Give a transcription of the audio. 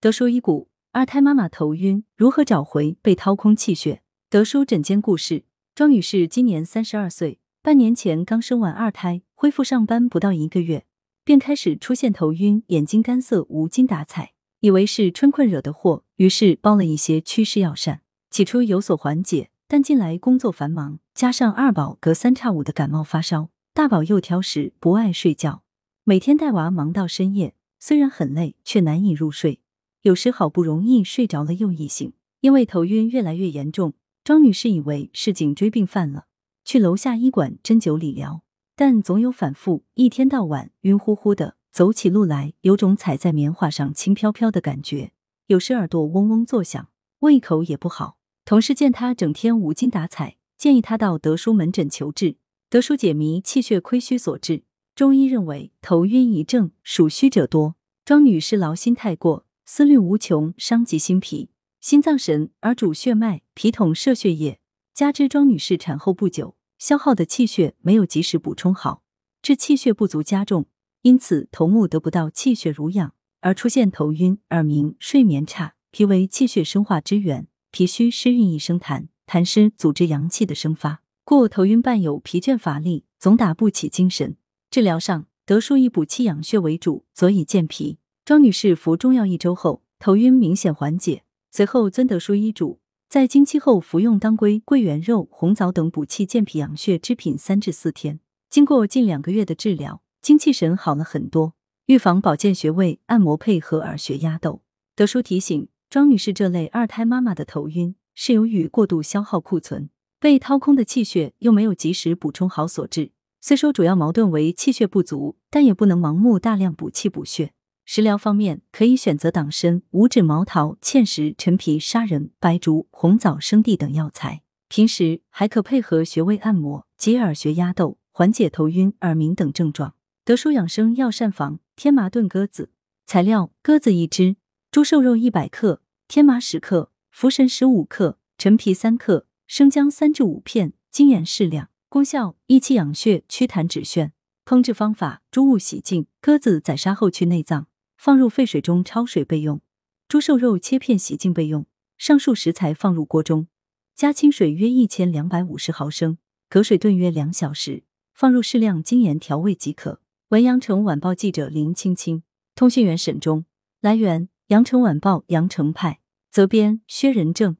德叔医股，二胎妈妈头晕，如何找回被掏空气血？德叔诊间故事：庄女士今年三十二岁，半年前刚生完二胎，恢复上班不到一个月，便开始出现头晕、眼睛干涩、无精打采，以为是春困惹的祸，于是煲了一些祛湿药膳，起初有所缓解，但近来工作繁忙，加上二宝隔三差五的感冒发烧，大宝又挑食，不爱睡觉，每天带娃忙到深夜，虽然很累，却难以入睡。有时好不容易睡着了又一醒，因为头晕越来越严重，庄女士以为是颈椎病犯了，去楼下医馆针灸理疗，但总有反复，一天到晚晕乎乎的，走起路来有种踩在棉花上轻飘飘的感觉，有时耳朵嗡嗡作响，胃口也不好。同事见她整天无精打采，建议她到德叔门诊求治。德叔解谜，气血亏虚所致。中医认为头晕一症属虚者多，庄女士劳心太过。思虑无穷，伤及心脾、心脏神，而主血脉、脾统摄血液。加之庄女士产后不久，消耗的气血没有及时补充好，致气血不足加重，因此头目得不到气血濡养，而出现头晕、耳鸣、睡眠差。脾为气血生化之源，脾虚湿运易生痰，痰湿阻滞阳气的生发，故头晕伴有疲倦乏力，总打不起精神。治疗上，德叔以补气养血为主，佐以健脾。庄女士服中药一周后，头晕明显缓解。随后遵德叔医嘱，在经期后服用当归、桂圆肉、红枣等补气健脾养血之品三至四天。经过近两个月的治疗，精气神好了很多。预防保健穴位按摩配合耳穴压豆。德叔提醒庄女士，这类二胎妈妈的头晕是由于过度消耗库存，被掏空的气血又没有及时补充好所致。虽说主要矛盾为气血不足，但也不能盲目大量补气补血。食疗方面，可以选择党参、五指毛桃、芡实、陈皮、砂仁、白术、红枣、生地等药材。平时还可配合穴位按摩及耳穴压豆，缓解头晕、耳鸣等症状。德舒养生药膳房：天麻炖鸽子。材料：鸽子一只，猪瘦肉一百克，天麻十克，茯神十五克，陈皮三克，生姜三至五片，精盐适量。功效：益气养血，祛痰止眩。烹制方法：猪物洗净，鸽子宰杀后去内脏。放入沸水中焯水备用，猪瘦肉切片洗净备用。上述食材放入锅中，加清水约一千两百五十毫升，隔水炖约两小时，放入适量精盐调味即可。文阳城晚报记者林青青，通讯员沈忠。来源：阳城晚报阳城派，责编：薛仁正。